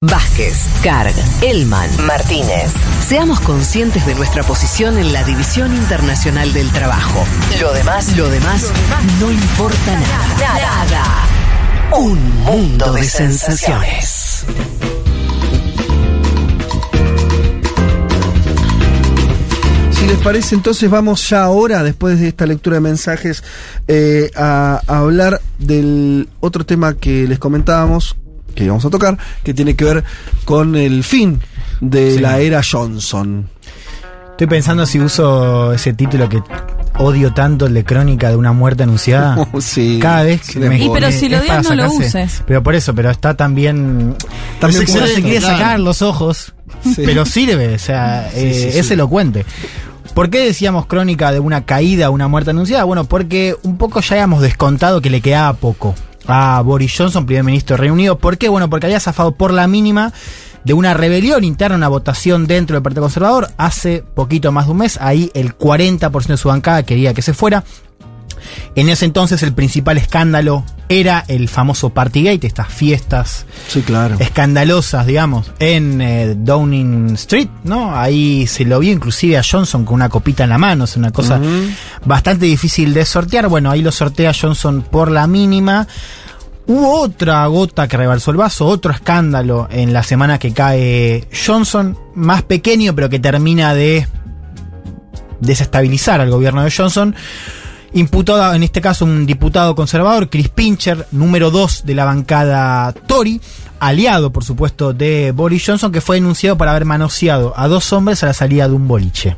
Vázquez, Carg, Elman, Martínez. Seamos conscientes de nuestra posición en la División Internacional del Trabajo. Lo demás, lo demás, no importa nada. Nada. Un mundo de sensaciones. Si les parece, entonces vamos ya ahora, después de esta lectura de mensajes, eh, a hablar del otro tema que les comentábamos, que íbamos a tocar, que tiene que ver con el fin de Sí. la era Johnson. Estoy pensando si uso ese título que odio tanto, el de crónica de una muerte anunciada. sí. Cada vez que le me. Y pero si lo odias, no lo uses. Pero por eso, pero está también. También uno se quiere claro. sacar los ojos, Sí. pero sirve, o sea, Sí, eh, sí, sí. es elocuente. ¿Por qué decíamos crónica de una caída, una muerte anunciada? Bueno, porque un poco ya habíamos descontado que le quedaba poco a Boris Johnson, primer ministro de Reino Unido. ¿Por qué? Bueno, porque había zafado por la mínima de una rebelión interna, una votación dentro del Partido Conservador hace poquito más de un mes. Ahí el 40% de su bancada quería que se fuera. En ese entonces el principal escándalo era el famoso Partygate, estas fiestas Sí, claro. escandalosas, digamos, en eh, Downing Street, ¿no? Ahí se lo vio inclusive a Johnson con una copita en la mano, es una cosa bastante difícil de sortear. Bueno, ahí lo sortea Johnson por la mínima. Hubo otra gota que rebalsó el vaso, otro escándalo en la semana que cae Johnson, más pequeño, pero que termina de desestabilizar al gobierno de Johnson. Imputado, en este caso, un diputado conservador, Chris Pincher, número 2 de la bancada Tory, aliado, por supuesto, de Boris Johnson, que fue denunciado por haber manoseado a dos hombres a la salida de un boliche.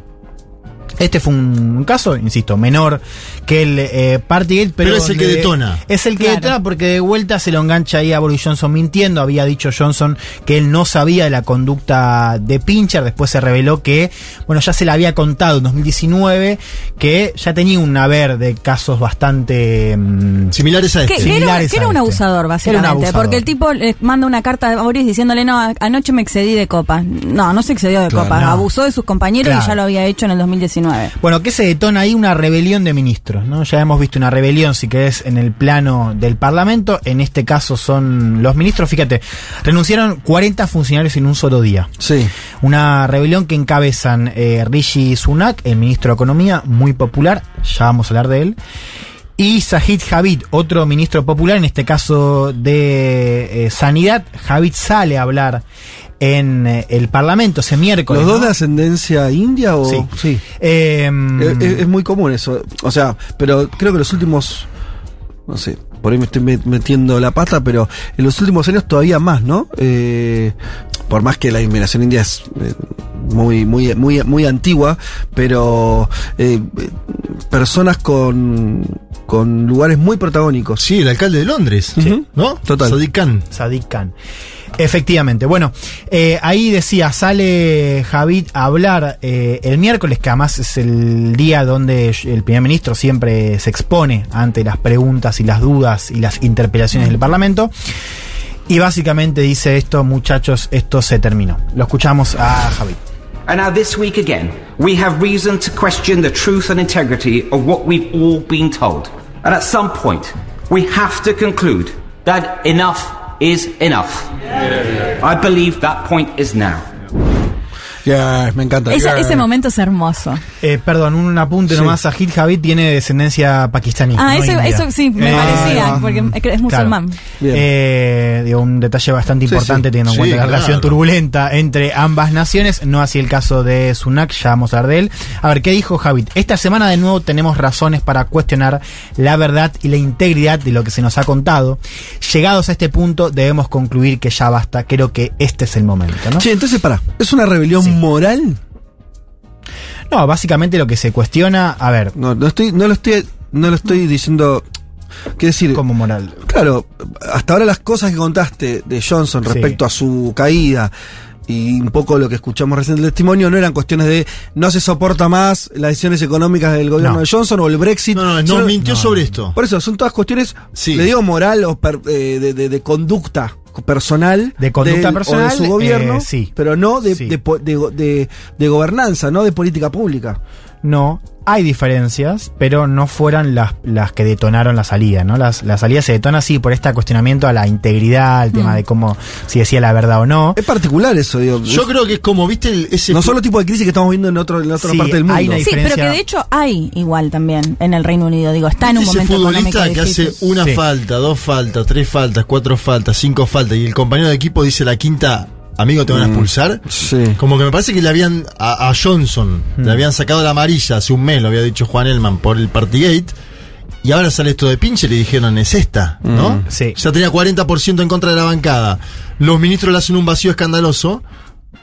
Este fue un, caso, insisto, menor que el eh, Partygate, pero, Pero es el que detona. Es el que Claro. detona porque de vuelta se lo engancha ahí a Boris Johnson mintiendo. Había dicho Johnson que él no sabía de la conducta de Pincher. Después se reveló que, bueno, ya se le había contado en 2019 que ya tenía un haber de casos bastante. mm, Similares a Que, este. que era, Similares que era a un este. abusador, Era básicamente. un abusador. Porque el tipo le manda una carta a Boris diciéndole, no, anoche me excedí de copas. No, no se excedió de Claro, copas. no. Abusó de sus compañeros Claro. y ya lo había hecho en el 2019. Bueno, que se detona ahí una rebelión de ministros, ¿no? Ya hemos visto una rebelión, si querés, en el plano del Parlamento. En este caso son los ministros, fíjate, renunciaron 40 funcionarios en un solo día. Sí. Una rebelión que encabezan eh, Rishi Sunak, el ministro de Economía, muy popular, ya vamos a hablar de él. Y Sahid Javid, otro ministro popular, en este caso de eh, Sanidad. Javid sale a hablar en eh, el Parlamento ese miércoles. ¿Los dos ¿no? de ascendencia india o...? Sí. sí. Em, Es, muy común eso. O sea, pero creo que los últimos. No sé, por ahí me estoy met- metiendo la pata, pero en los últimos años todavía más, ¿no? Eh, por más que la inmigración india es eh, muy, muy, muy, muy antigua, pero eh, personas con, con lugares muy protagónicos. Sí, el alcalde de Londres. ¿No? Total. Sadiq Khan. Sadiq Khan. Efectivamente. Bueno, eh, ahí decía, sale Javid a hablar eh, el miércoles, que además es el día donde el primer ministro siempre se expone ante las preguntas y las dudas y las interpelaciones del Parlamento. Y básicamente dice esto, muchachos, esto se terminó. Lo escuchamos a Javid. And now, this week again, we have reason to question the truth and integrity of what we've all been told. And at some point, we have to conclude that enough is enough. I believe that point is now. Yeah, me encanta. Esa- Yeah. ese momento es hermoso. Eh, perdón, un apunte Sí. nomás. Sajid Javid tiene descendencia pakistaní. Ah, no eso, eso sí, me Eh, parecía, ah, porque es musulmán. Bien. Eh, digo, un detalle bastante Sí, importante sí. teniendo en Sí, cuenta la claro. relación turbulenta entre ambas naciones, no así el caso de Sunak, ya vamos a hablar de él. A ver, ¿qué dijo Javid? Esta semana de nuevo tenemos razones para cuestionar la verdad y la integridad de lo que se nos ha contado. Llegados a este punto debemos concluir que ya basta, creo que este es el momento, ¿no? Che, entonces para, ¿es una rebelión Sí. moral? No, básicamente lo que se cuestiona, a ver, No, no estoy, no lo estoy, no lo estoy diciendo. Quiero decir, como moral. Claro, hasta ahora las cosas que contaste de Johnson Sí. respecto a su caída y un poco lo que escuchamos recién del testimonio no eran cuestiones de no se soporta más las decisiones económicas del gobierno No. de Johnson o el Brexit. No, no, no Solo- mintió no. sobre esto. Por eso, son todas cuestiones, Sí. le digo moral o per- eh, de, de- de conducta personal. De conducta del- personal, O de su gobierno, eh, sí. pero no de, Sí. de de- de gobernanza, no de política pública. No. Hay diferencias, pero no fueran las, las que detonaron la salida, ¿no? Las, la salida se detona así por este cuestionamiento a la integridad, el tema de cómo, si decía la verdad o no. Es particular eso, digo. Yo creo que es como, viste, el- ese. no solo tipo de crisis que estamos viendo en, otro, en otra Sí, parte del mundo. hay una Sí, pero que de hecho hay igual también en el Reino Unido. Digo, está en un ese momento futbolista económico que hace una Sí. falta, dos faltas, tres faltas, cuatro faltas, cinco faltas y el compañero de equipo dice la quinta, amigo, te van a expulsar. Sí. Como que me parece que le habían a, a Johnson, le habían sacado la amarilla hace un mes, lo había dicho Juan Elman por el Partygate. Y ahora sale esto de pinche y le dijeron, es esta, ¿no? Sí. Ya tenía 40% en contra de la bancada. Los ministros le hacen un vacío escandaloso.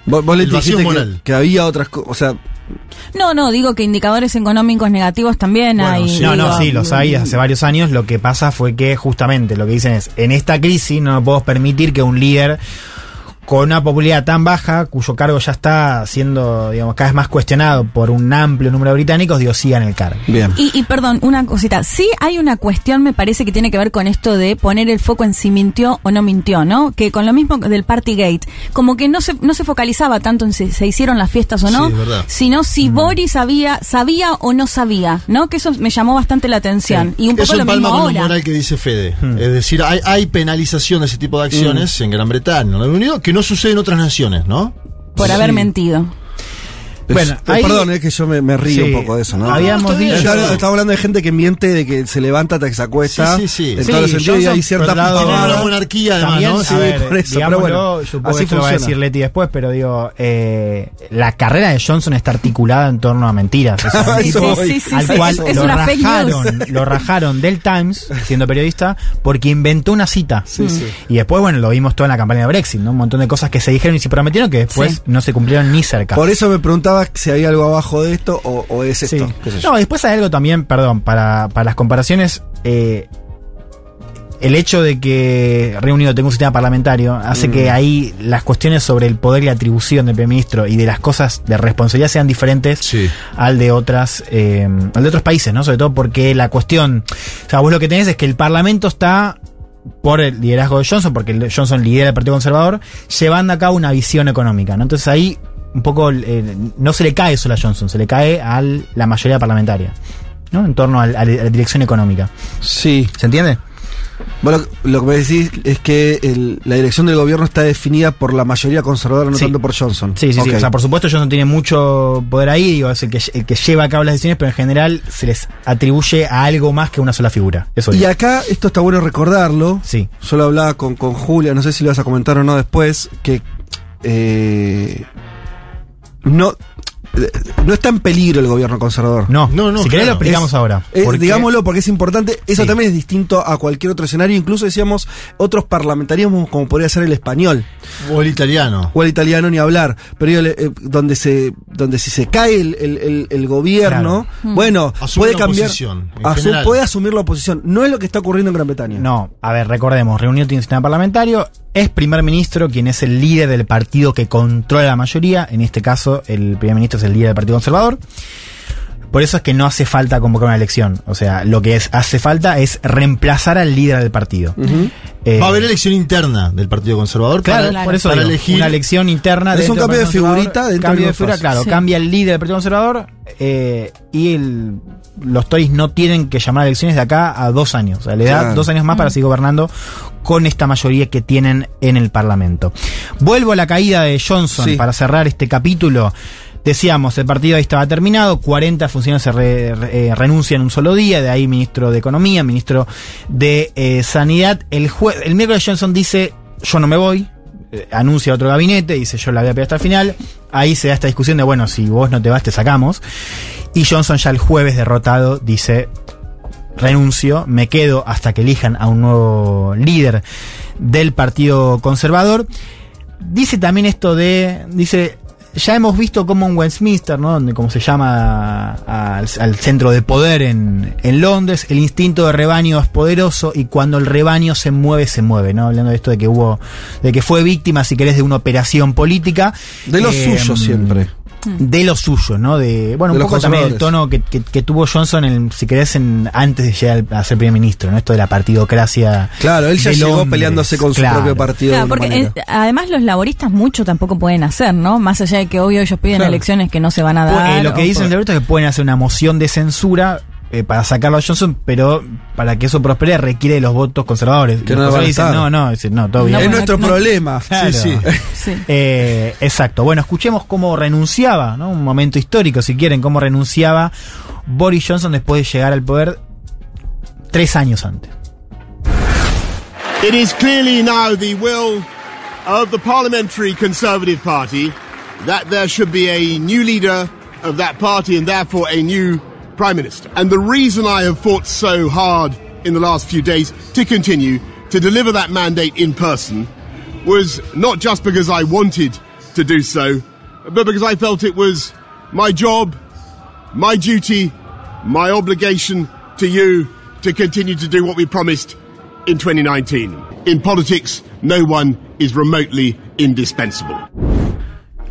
Vos, vos le El vacío dijiste que, moral. que había otras cosas. O sea, No, no, digo que indicadores económicos negativos también Bueno, hay. sí. No, no, sí, los hay hace varios años. Lo que pasa fue que justamente lo que dicen es, en esta crisis no podemos permitir que un líder con una popularidad tan baja, cuyo cargo ya está siendo, digamos, cada vez más cuestionado por un amplio número de británicos, digo, siga en el cargo. bien. Y, y perdón, una cosita. Sí hay una cuestión, me parece, que tiene que ver con esto de poner el foco en si mintió o no mintió, ¿no? Que con lo mismo del Partygate, como que no se, no se focalizaba tanto en si se hicieron las fiestas o no, Sí, sino si Boris sabía, sabía o no sabía, ¿no? Que eso me llamó bastante la atención. Y un poco Eso lo mismo con moral que dice Fede. Es decir, hay, hay penalización de ese tipo de acciones en Gran Bretaña, en Reino Unido, que no sucede en otras naciones, ¿no? Por haber mentido. Bueno, Es- ahí- perdón, es que yo me, me río Sí, un poco de eso, ¿no? habíamos dicho- Estamos estamos hablando de gente que miente, de que se levanta hasta que se acuesta. Sí, sí, sí. En Sí, todos los sentidos, y hay cierta una monarquía, además, ¿no? a Sí, ver, por eso, pero bueno, supongo que así esto lo va a decir Leti después, pero digo, eh, la carrera de Johnson está articulada en torno a mentiras. O sea, tipo voy. Sí, sí, al sí, cual es- lo, una rajaron, lo rajaron del Times, siendo periodista, porque inventó una cita. Y después, bueno, lo vimos toda en la campaña de Brexit, ¿no? Un montón de cosas que se dijeron y se prometieron que después Sí. no se cumplieron ni cerca. Por eso me preguntaba si había algo abajo de esto o, o es esto. No, después hay algo también, perdón, para, para las comparaciones. eh, el hecho de que Reino Unido tenga un sistema parlamentario hace Mm. que ahí las cuestiones sobre el poder y la atribución del primer ministro y de las cosas de responsabilidad sean diferentes Sí. al de otras eh, al de otros países, ¿no? Sobre todo porque la cuestión, o sea, vos lo que tenés es que el Parlamento está por el liderazgo de Johnson, porque Johnson lidera el Partido Conservador, llevando a cabo una visión económica, ¿no? Entonces ahí un poco eh, no se le cae solo a Johnson, se le cae a la mayoría parlamentaria, ¿no? En torno a, la dirección económica. Sí. ¿Se entiende? Bueno, lo que me decís es que el- la dirección del gobierno está definida por la mayoría conservadora, no Sí. tanto por Johnson. Sí, sí, sí. O sea, por supuesto, Johnson tiene mucho poder ahí, digo, es el que, el que lleva a cabo las decisiones, pero en general se les atribuye a algo más que una sola figura. Eso Y digo. acá, esto está bueno recordarlo. Sí. Yo lo hablaba con, con Julia, no sé si lo vas a comentar o no después, que eh, no, eh, no está en peligro el gobierno conservador. No, No, no, si querés claro. lo explicamos Es- ahora. Porque- digámoslo porque es importante. Eso Sí. también es distinto a cualquier otro escenario. Incluso decíamos otros parlamentarismos como podría ser el español O el italiano. o el italiano ni hablar. Pero digo, eh, donde se, donde si se cae el, el- el- el gobierno, bueno, Asume puede la cambiar. asu- general. puede asumir la oposición. No es lo que está ocurriendo en Gran Bretaña. No, a ver, recordemos, Reunión tiene un sistema parlamentario, es primer ministro quien es el líder del partido que controla la mayoría, en este caso el primer ministro es el líder del Partido Conservador. Por eso es que no hace falta convocar una elección. O sea, lo que es, hace falta es reemplazar al líder del partido. Eh, Va a haber elección interna del Partido Conservador Claro, para, por eso para digo, elegir. una elección interna Es un cambio de figurita dentro cambio de figura, claro, Sí. cambia el líder del Partido Conservador eh, y el- los Tories no tienen que llamar a elecciones de acá a dos años, o sea, le da Claro. dos años más para seguir gobernando con esta mayoría que tienen en el Parlamento. Vuelvo a la caída de Johnson Sí. para cerrar este capítulo. Decíamos, el partido ahí estaba terminado, 40 funcionarios se eh, renuncian en un solo día, de ahí ministro de Economía, ministro de eh, Sanidad. El, jue- el miércoles Johnson dice, yo no me voy, eh, anuncia otro gabinete, dice yo la voy a pelear hasta el final. Ahí se da esta discusión de, bueno, si vos no te vas, te sacamos. Y Johnson ya el jueves derrotado dice, renuncio, me quedo hasta que elijan a un nuevo líder del Partido Conservador. Dice también esto de, dice, ya hemos visto cómo en Westminster, ¿no? Donde, como se llama a- al, al centro de poder en, en Londres, el instinto de rebaño es poderoso y cuando el rebaño se mueve, se mueve, ¿no? Hablando de esto de que hubo, de que fue víctima, si querés, de una operación política. De lo Eh, suyo siempre. De lo suyo, ¿no? De, bueno, De un los poco también el tono que, que- que tuvo Johnson, en, si querés, en, antes de llegar a ser primer ministro, ¿no? Esto de la partidocracia. Claro, él ya llegó Londres. peleándose con su propio partido. Claro, porque eh, además los laboristas mucho tampoco pueden hacer, ¿no? Más allá de que obvio ellos piden Claro. elecciones que no se van a Pu- dar. eh, lo que dicen por- de ahorita es que pueden hacer una moción de censura eh, para sacarlo a Johnson, pero para que eso prospere requiere de los votos conservadores. Que los no conservadores dicen, no, no, dicen, no, todo No, bien. es bueno, nuestro no- problema. Claro. Sí, sí. Sí. Eh, exacto. Bueno, escuchemos cómo renunciaba, ¿no? Un momento histórico, si quieren, cómo renunciaba Boris Johnson después de llegar al poder tres años antes. It is clearly now the will of the Parliamentary Conservative Party that there should be a new leader of that party and therefore a new Prime Minister. And the reason I have fought so hard in the last few days to continue to deliver that mandate in person was not just because I wanted to do so, but because I felt it was my job, my duty, my obligation to you to continue to do what we promised in 2019. In politics, no one is remotely indispensable.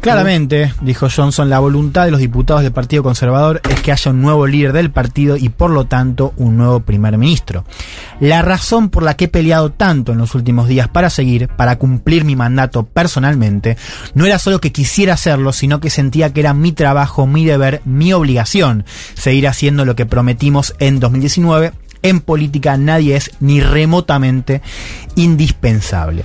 Claramente, dijo Johnson, la voluntad de los diputados del Partido Conservador es que haya un nuevo líder del partido y por lo tanto un nuevo primer ministro. La razón por la que he peleado tanto en los últimos días para seguir, para cumplir mi mandato personalmente, no era solo que quisiera hacerlo, sino que sentía que era mi trabajo, mi deber, mi obligación seguir haciendo lo que prometimos en 2019 en política nadie es ni remotamente indispensable.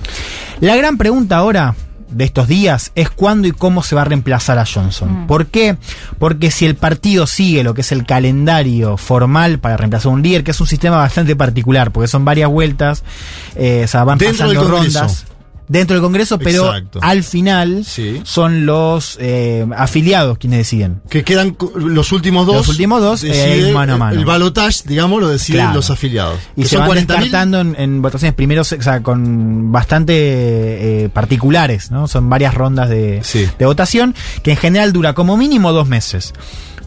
La gran pregunta ahora de estos días es cuándo y cómo se va a reemplazar a Johnson. ¿Por qué? Porque si el partido sigue lo que es el calendario formal para reemplazar a un líder, que es un sistema bastante particular, porque son varias vueltas, eh, o sea, van Dentro pasando rondas. Dentro del Congreso, pero Exacto. al final Sí. son los eh, afiliados quienes deciden. Que quedan los últimos dos. Los últimos dos, eh, mano a mano. El, balotage, digamos, lo deciden Claro. los afiliados. Y Que se son van 40.000. descartando en, en votaciones primero, o sea, con bastante eh, particulares, ¿no? Son varias rondas de, Sí. de votación, que en general dura como mínimo dos meses.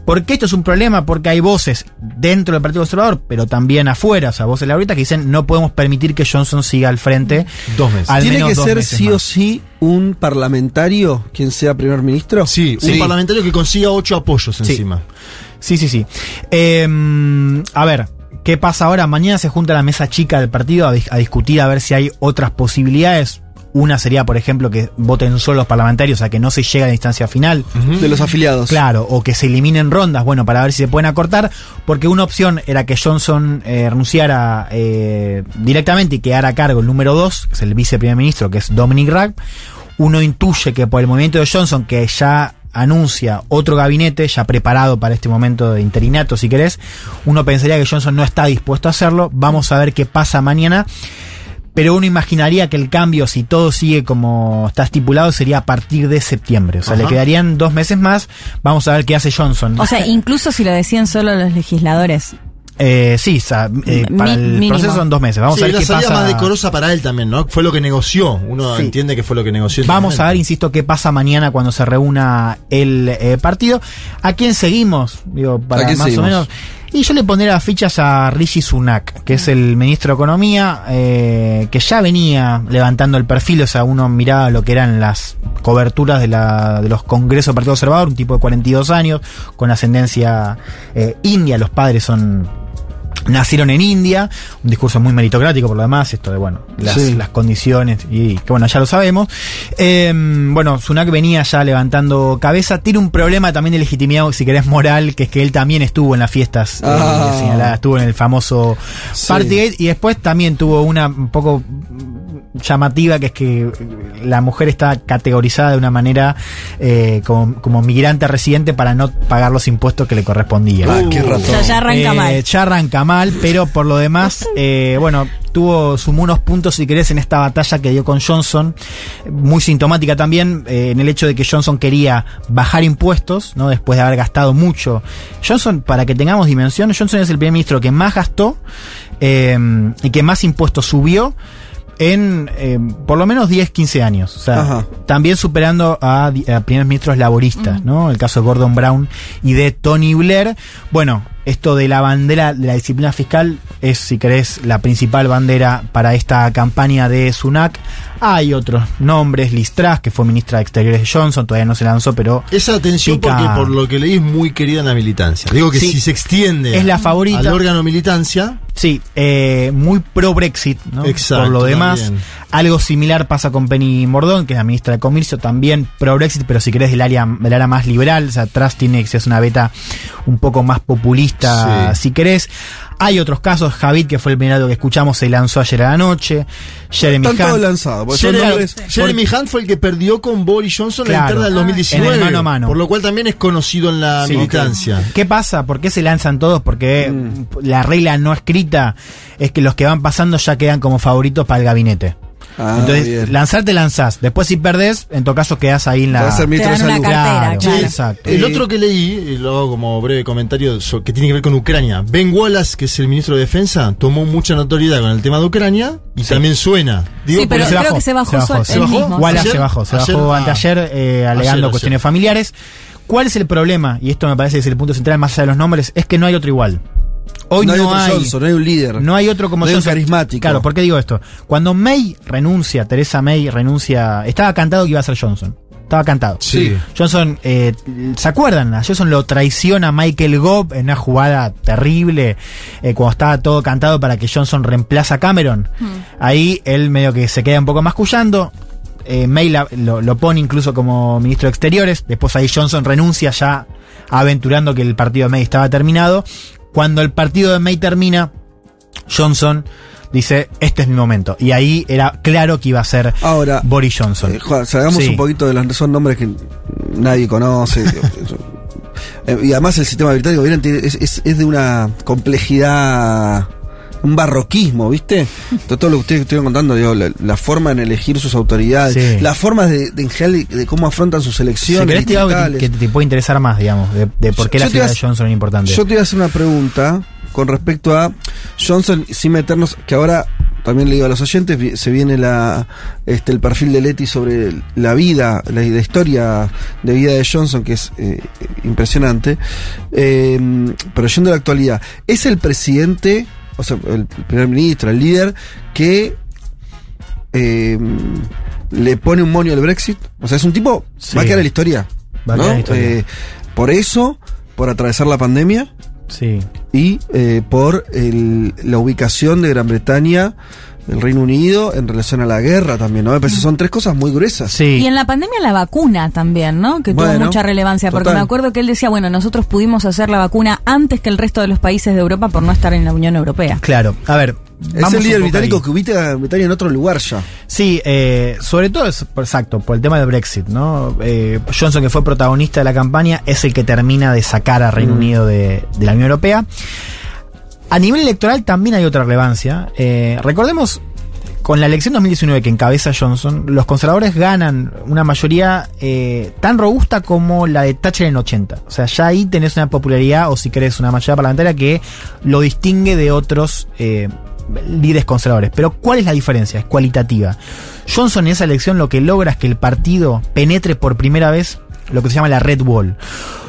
¿Por qué esto es un problema? Porque hay voces dentro del Partido Conservador, pero también afuera, o sea, voces ahorita que dicen no podemos permitir que Johnson siga al frente. Dos meses. al ¿Tiene menos que dos ser meses sí o sí un parlamentario quien sea primer ministro? Sí, un parlamentario que consiga ocho apoyos Sí. encima. Sí, sí, sí. Eh, a ver, ¿qué pasa ahora? Mañana se junta la mesa chica del partido a, dis- a discutir a ver si hay otras posibilidades. Una sería, por ejemplo, que voten solo los parlamentarios, o sea, que no se llegue a la instancia final. De los afiliados. Claro, o que se eliminen rondas, bueno, para ver si se pueden acortar, porque una opción era que Johnson eh, renunciara eh, directamente y quedara a cargo el número dos, que es el viceprimer ministro, que es Dominic Raab. Uno intuye que por el movimiento de Johnson, que ya anuncia otro gabinete ya preparado para este momento de interinato, si querés, uno pensaría que Johnson no está dispuesto a hacerlo. Vamos a ver qué pasa mañana. Pero uno imaginaría que el cambio, si todo sigue como está estipulado, sería a partir de septiembre. O sea, le quedarían dos meses más. Vamos a ver qué hace Johnson. O sea, incluso si lo decían solo los legisladores. Eh, sí, o sea, eh, Mi- para el mínimo. proceso son dos meses. Vamos Sí, a ver la qué salida pasa. más decorosa para él también, ¿no? Fue lo que negoció. Uno Sí. entiende que fue lo que negoció. Vamos a ver, insisto, qué pasa mañana cuando se reúna el eh, partido. ¿A quién seguimos? Digo, para ¿A quién más seguimos? o menos. Y yo le pondré las fichas a Rishi Sunak, que es el ministro de Economía, eh, que ya venía levantando el perfil, o sea, uno miraba lo que eran las coberturas de, la, de los congresos del Partido Conservador, un tipo de 42 años, con ascendencia eh, india, los padres son nacieron en India, un discurso muy meritocrático por lo demás, esto de, bueno, las, Sí. las condiciones, y que bueno, ya lo sabemos. Eh, bueno, Sunak venía ya levantando cabeza, tiene un problema también de legitimidad, si querés, moral, que es que él también estuvo en las fiestas eh, Ah. señaladas, estuvo en el famoso Sí. Partygate, y después también tuvo una un poco llamativa que es que la mujer está categorizada de una manera eh, como, como migrante residente para no pagar los impuestos que le correspondían. Ah, qué ratón. Ya, ya arranca Eh, mal. Ya arranca mal, pero por lo demás, eh, bueno, tuvo, sumó unos puntos, si querés, en esta batalla que dio con Johnson, muy sintomática también, eh, en el hecho de que Johnson quería bajar impuestos, ¿no? Después de haber gastado mucho. Johnson, para que tengamos dimensión, Johnson es el primer ministro que más gastó eh, y que más impuestos subió en eh, por lo menos 10, 15 años. O sea, Ajá. también superando a, primeros ministros laboristas, ¿no? El caso de Gordon Brown y de Tony Blair. Bueno, esto de la bandera de la disciplina fiscal es, si querés, la principal bandera para esta campaña de Sunak. Hay otros nombres, Liz Truss, que fue ministra de Exteriores de Johnson, todavía no se lanzó, pero Esa atención Pica. porque por lo que leí es muy querida en la militancia. Digo que Sí. si se extiende Es la favorita. al órgano militancia, Sí, eh, muy pro Brexit, ¿no? Exacto, Por lo demás, también. Algo similar pasa con Penny Mordón, que es la ministra de Comercio, también pro Brexit, pero si querés del área, del área más liberal, o sea, Truss tiene que ser una beta un poco más populista, Sí. si querés. Hay otros casos, Javid, que fue el primero que escuchamos, se lanzó ayer a la noche. Jeremy Están todos Hunt. son Jeremy, nombres- Jeremy Hunt fue el que perdió con Boris Johnson Claro. la interna del Ah, 2019. en el mano a mano. Por lo cual también es conocido en la Sí. militancia. ¿Qué pasa? ¿Por qué se lanzan todos? Porque Mm. la regla no escrita es que los que van pasando ya quedan como favoritos para el gabinete. Ah, Entonces, bien. lanzarte lanzás. Después, si perdés, en todo caso quedás ahí en la. Te va a ser ministro Te de dan una cartera, claro. exacto. El Eh, otro que leí, y lo hago como breve comentario, que tiene que ver con Ucrania. Ben Wallace, que es el ministro de Defensa, tomó mucha notoriedad con el tema de Ucrania y también suena. Digo, Sí, pero creo que se bajó sol- ¿Se bajó? mismo. Wallace ¿Ayer? se bajó, se Ayer, bajó ah. anteayer eh, alegando Ayer, cuestiones ayer. familiares. ¿Cuál es el problema? Y esto me parece que es el punto central más allá de los nombres, es que no hay otro igual. Hoy no no, hay otro hay, Johnson, no hay un líder. no hay otro como No hay un Johnson. carismático. Claro, ¿por qué digo esto? Cuando May renuncia, Teresa May renuncia, estaba cantado que iba a ser Johnson. Estaba cantado. Sí. Johnson, eh, ¿se acuerdan? A Johnson lo traiciona Michael Gove en una jugada terrible, eh, cuando estaba todo cantado para que Johnson reemplaza a Cameron. Ahí él medio que se queda un poco mascullando. Eh, May la- lo, lo pone incluso como ministro de Exteriores. Después ahí Johnson renuncia ya aventurando que el partido de May estaba terminado. Cuando el partido de May termina, Johnson dice, este es mi momento. Y ahí era claro que iba a ser Ahora, Boris Johnson. Eh, Juan, salgamos Sí. un poquito de los son nombres que nadie conoce. Eh, y además el sistema británico es- es de una complejidad, un barroquismo, ¿viste? Todo, todo lo que ustedes estuvieron contando, digo, la, la forma en elegir sus autoridades, Sí. las formas de, de, en general, de cómo afrontan sus elecciones. digo algo que, te- que te puede interesar más, digamos, de, de por qué Yo la te figura de Johnson es importante. Yo te voy a hacer una pregunta con respecto a Johnson, sin meternos, que ahora también le digo a los oyentes, se viene la este el perfil de Leti sobre la vida, la, la historia de vida de Johnson, que es eh, impresionante. Eh, pero yendo a la actualidad, ¿es el presidente, o sea, el primer ministro, el líder, que eh, le pone un monio al Brexit? O sea, es un tipo, Sí. va a quedar en la historia. ¿no? la historia. Eh, por eso, por atravesar la pandemia Sí. y eh, por el- la ubicación de Gran Bretaña, el Reino Unido, en relación a la guerra también, ¿no? Me parece son tres cosas muy gruesas. Sí. Y en la pandemia la vacuna también, ¿no? Que tuvo mucha relevancia, porque me acuerdo que él decía, bueno, nosotros pudimos hacer la vacuna antes que el resto de los países de Europa por no estar en la Unión Europea. Claro, a ver. Es vamos el líder británico ahí. que ubica a Bretaña en otro lugar ya. Sí, eh, sobre todo, es, exacto, por el tema del Brexit, ¿no? Eh, Johnson, que fue protagonista de la campaña, es el que termina de sacar a Reino Unido de, de la Unión Europea. A nivel electoral también hay otra relevancia. Eh, recordemos, con la elección 2019 que encabeza Johnson, los conservadores ganan una mayoría tan robusta como la de Thatcher en el 80. O sea, ya ahí tenés una popularidad, o si querés, una mayoría parlamentaria que lo distingue de otros líderes conservadores. Pero ¿cuál es la diferencia? Es cualitativa. Johnson en esa elección lo que logra es que el partido penetre por primera vez lo que se llama la Red Wall.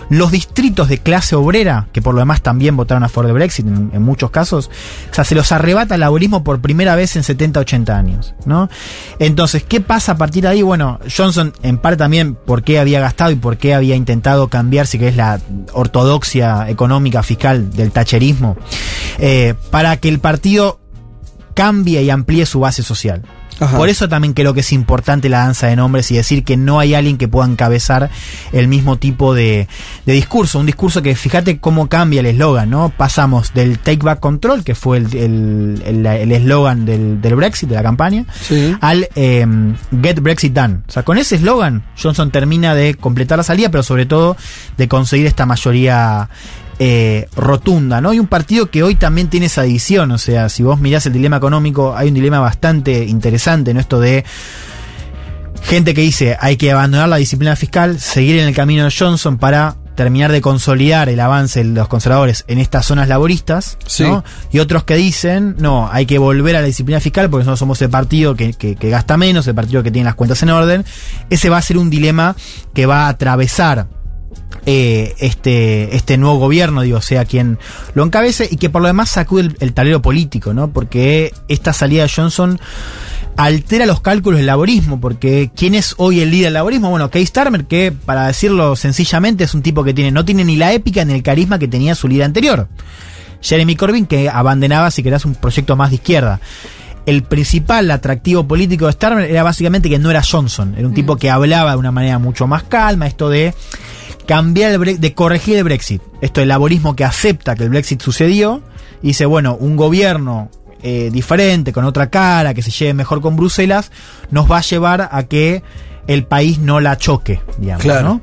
Los distritos de clase obrera, que por lo demás también votaron a favor de Brexit en, muchos casos, o sea, se los arrebata el laborismo por primera vez en 70, 80 años, ¿no? Entonces, ¿qué pasa a partir de ahí? Bueno, Johnson, en parte también por qué había gastado y por qué había intentado cambiar, si que es la ortodoxia económica fiscal del tacherismo, eh, para que el partido cambie y amplíe su base social. Ajá. Por eso también creo que es importante la danza de nombres y decir que no hay alguien que pueda encabezar el mismo tipo de, de discurso. Un discurso que fíjate cómo cambia el eslogan, ¿no? Pasamos del Take Back Control, que fue el el- el- el eslogan del, del Brexit, de la campaña, Sí. al eh, Get Brexit Done. O sea, con ese eslogan Johnson termina de completar la salida, pero sobre todo de conseguir esta mayoría eh, rotunda, ¿no? Y un partido que hoy también tiene esa división, o sea, si vos mirás el dilema económico, hay un dilema bastante interesante en esto de gente que dice hay que abandonar la disciplina fiscal, seguir en el camino de Johnson para terminar de consolidar el avance de los conservadores en estas zonas laboristas, Sí. ¿no? Y otros que dicen, no, hay que volver a la disciplina fiscal porque nosotros somos el partido que, que- que gasta menos, el partido que tiene las cuentas en orden. Ese va a ser un dilema que va a atravesar eh, este, este nuevo gobierno, digo, sea quien lo encabece y que por lo demás sacude el, el tablero político, ¿no? Porque esta salida de Johnson altera los cálculos del laborismo, porque ¿quién es hoy el líder del laborismo? Bueno, Keir Starmer, que para decirlo sencillamente es un tipo que tiene, no tiene ni la épica ni el carisma que tenía su líder anterior. Jeremy Corbyn, que abandonaba, si querés, un proyecto más de izquierda. El principal atractivo político de Starmer era básicamente que no era Johnson, era un tipo que hablaba de una manera mucho más calma, esto de cambiar el Bre- de corregir el Brexit. Esto del laborismo que acepta que el Brexit sucedió y dice, bueno, un gobierno eh, diferente, con otra cara, que se lleve mejor con Bruselas, nos va a llevar a que el país no la choque, digamos, Claro. ¿no?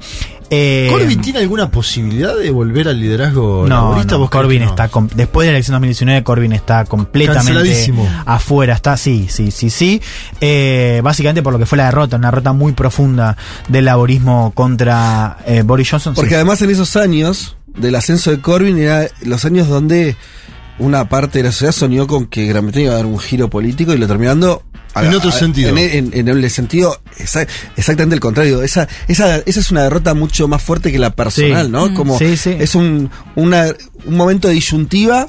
Eh, ¿Corbyn tiene alguna posibilidad de volver al liderazgo no, laborista? no, ¿Vos crees Corbyn no? está después de la elección 2019 Corbyn está completamente afuera, está sí, sí, sí, sí. Eh, básicamente por lo que fue la derrota, una derrota muy profunda del laborismo contra eh, Boris Johnson. Porque sí. además en esos años del ascenso de Corbyn era los años donde una parte de la sociedad soñó con que Gran Bretaña iba a dar un giro político y lo terminó dando a- En otro a- sentido. En, en- en el sentido exa- exactamente el contrario. Esa, esa, esa es una derrota mucho más fuerte que la personal, Sí. ¿no? Mm. Como Sí, sí. es un, una, un momento de disyuntiva,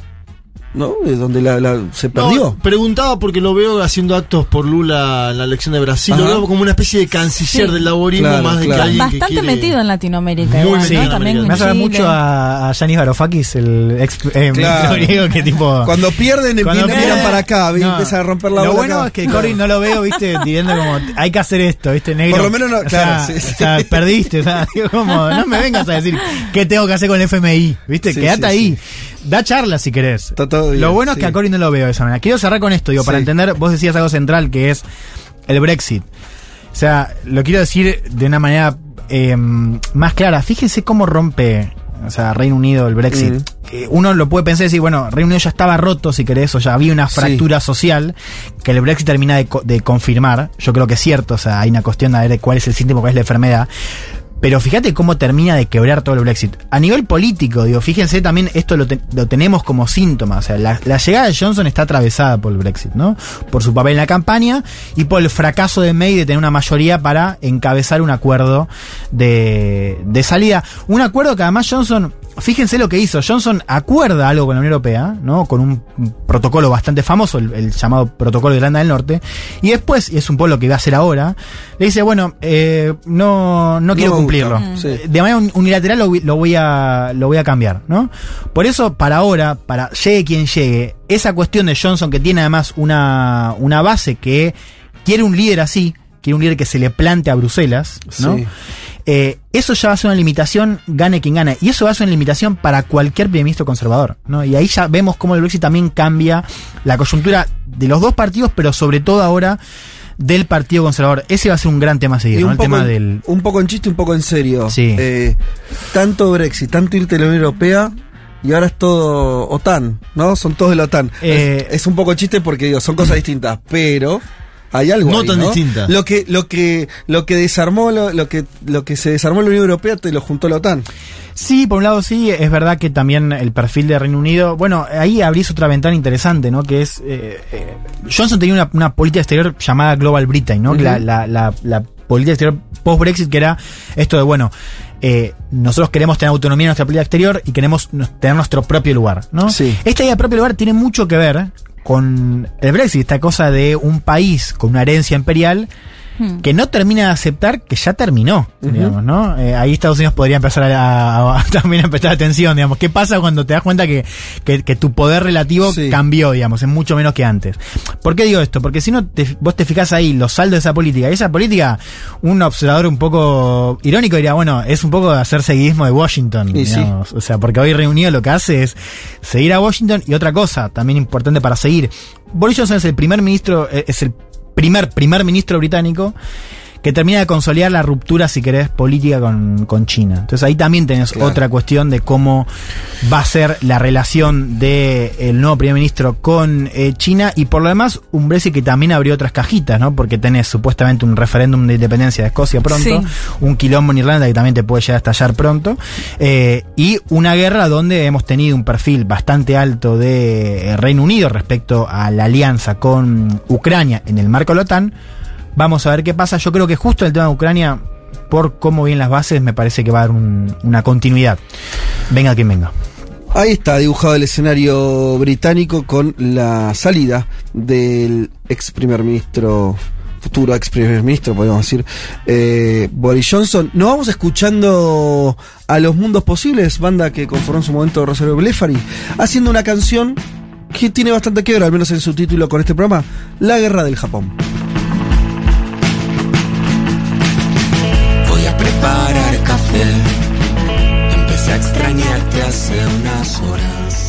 ¿no? De donde la, la- se No, perdió. preguntaba porque lo veo haciendo actos por Lula en la elección de Brasil. Ajá. Lo veo como una especie de canciller Sí. del laborismo Claro, más de claro. que alguien que Bastante quiere- metido en Latinoamérica. Muy igual, metido ¿no? en También América. Me hace mucho a, a Yanis Varoufakis, el ex eh, Claro. ministro griego, que tipo. Cuando pierden, Cuando miran para acá, empiezan a romper la Lo bola bueno acá. es que Corbyn no lo veo, viste, diciendo como, hay que hacer esto, viste, negro. Por lo menos no- O sea, claro, sí, sí. O sea, perdiste, o sea, digo, como, no me vengas a decir qué tengo que hacer con el FMI, viste, Sí, quédate sí, ahí. sí. Da charla si querés. Está lo bueno es que a Corbyn no lo veo de esa manera. Quiero cerrar con esto, digo, para entender, vos decías algo central que es el Brexit. O sea, lo quiero decir de una manera eh, más clara. Fíjense cómo rompe, o sea, Reino Unido el Brexit. Mm. Eh, uno lo puede pensar y decir, bueno, Reino Unido ya estaba roto, si querés, o ya había una Sí. fractura social que el Brexit termina de, co- de confirmar. Yo creo que es cierto, o sea, hay una cuestión de ver cuál es el síntoma, cuál es la enfermedad. Pero fíjate cómo termina de quebrar todo el Brexit. A nivel político, digo, fíjense también, esto lo, te- lo tenemos como síntoma. O sea, la, la llegada de Johnson está atravesada por el Brexit, ¿no? Por su papel en la campaña y por el fracaso de May de tener una mayoría para encabezar un acuerdo de, de salida. Un acuerdo que además Johnson, fíjense lo que hizo. Johnson acuerda algo con la Unión Europea, ¿no? Con un protocolo bastante famoso, el, el llamado Protocolo de Irlanda del Norte. Y después, y es un poco lo que va a hacer ahora, le dice, bueno, eh, no, no quiero cumplirlo. Sí. De manera un- unilateral lo, voy- lo voy a, lo voy a cambiar, ¿no? Por eso, para ahora, para llegue quien llegue, esa cuestión de Johnson que tiene además una, una base que quiere un líder así, quiere un líder que se le plante a Bruselas, ¿no? Sí. Eh, eso ya va a ser una limitación, gane quien gane. Y eso va a ser una limitación para cualquier primer ministro conservador. ¿no? Y ahí ya vemos cómo el Brexit también cambia la coyuntura de los dos partidos, pero sobre todo ahora del Partido Conservador. Ese va a ser un gran tema a seguir, Y ¿no? un, El poco tema en, del. un poco en chiste, un poco en serio. Sí. Eh, tanto Brexit, tanto irte a la Unión Europea y ahora es todo OTAN, ¿no? Son todos de la OTAN. Eh, es, es un poco chiste porque digo, son cosas distintas, pero hay algo No ahí, tan distintas. Lo que lo que lo que desarmó lo, lo que lo que se desarmó en la Unión Europea te lo juntó la OTAN. Sí, por un lado sí, es verdad que también el perfil de Reino Unido, bueno, ahí abrís otra ventana interesante, ¿no? Que es, eh, eh, Johnson tenía una, una política exterior llamada Global Britain, ¿no? La, la, la, la política exterior post-Brexit, que era esto de, bueno, eh, nosotros queremos tener autonomía en nuestra política exterior y queremos tener nuestro propio lugar, ¿no? Sí. Esta idea de propio lugar tiene mucho que ver con el Brexit, esta cosa de un país con una herencia imperial Hmm. que no termina de aceptar que ya terminó, digamos, ¿no? Eh, ahí Estados Unidos podría empezar a, a- a- también a prestar atención, digamos. ¿Qué pasa cuando te das cuenta que, que- que tu poder relativo Sí. cambió, digamos, es mucho menos que antes? ¿Por qué digo esto? Porque si no, te- vos te fijás ahí los saldos de esa política, y esa política, un observador un poco irónico diría, bueno, es un poco de hacer seguidismo de Washington, Y sí. digamos. O sea, porque hoy reunido lo que hace es seguir a Washington y otra cosa, también importante para seguir. Boris Johnson es el primer ministro, eh, es el primer primer ministro británico que termina de consolidar la ruptura, si querés, política con, con China. Entonces ahí también tenés Claro. otra cuestión de cómo va a ser la relación del nuevo primer ministro con eh, China y por lo demás un Brexit que también abrió otras cajitas, ¿no? Porque tenés supuestamente un referéndum de independencia de Escocia pronto, Sí. un quilombo en Irlanda que también te puede llegar a estallar pronto, eh, y una guerra donde hemos tenido un perfil bastante alto de eh, Reino Unido respecto a la alianza con Ucrania en el marco de la OTAN. Vamos a ver qué pasa. Yo creo que justo el tema de Ucrania, por cómo vienen las bases, me parece que va a dar un- una continuidad. Venga quien venga. Ahí está dibujado el escenario británico con la salida del ex primer ministro, futuro ex primer ministro, podríamos decir, eh, Boris Johnson. Nos vamos escuchando a Los Mundos Posibles, banda que conformó en su momento Rosario Blefari, haciendo una canción que tiene bastante que ver, al menos en su título con este programa, La Guerra del Japón. Preparar café. Empecé a extrañarte hace unas horas.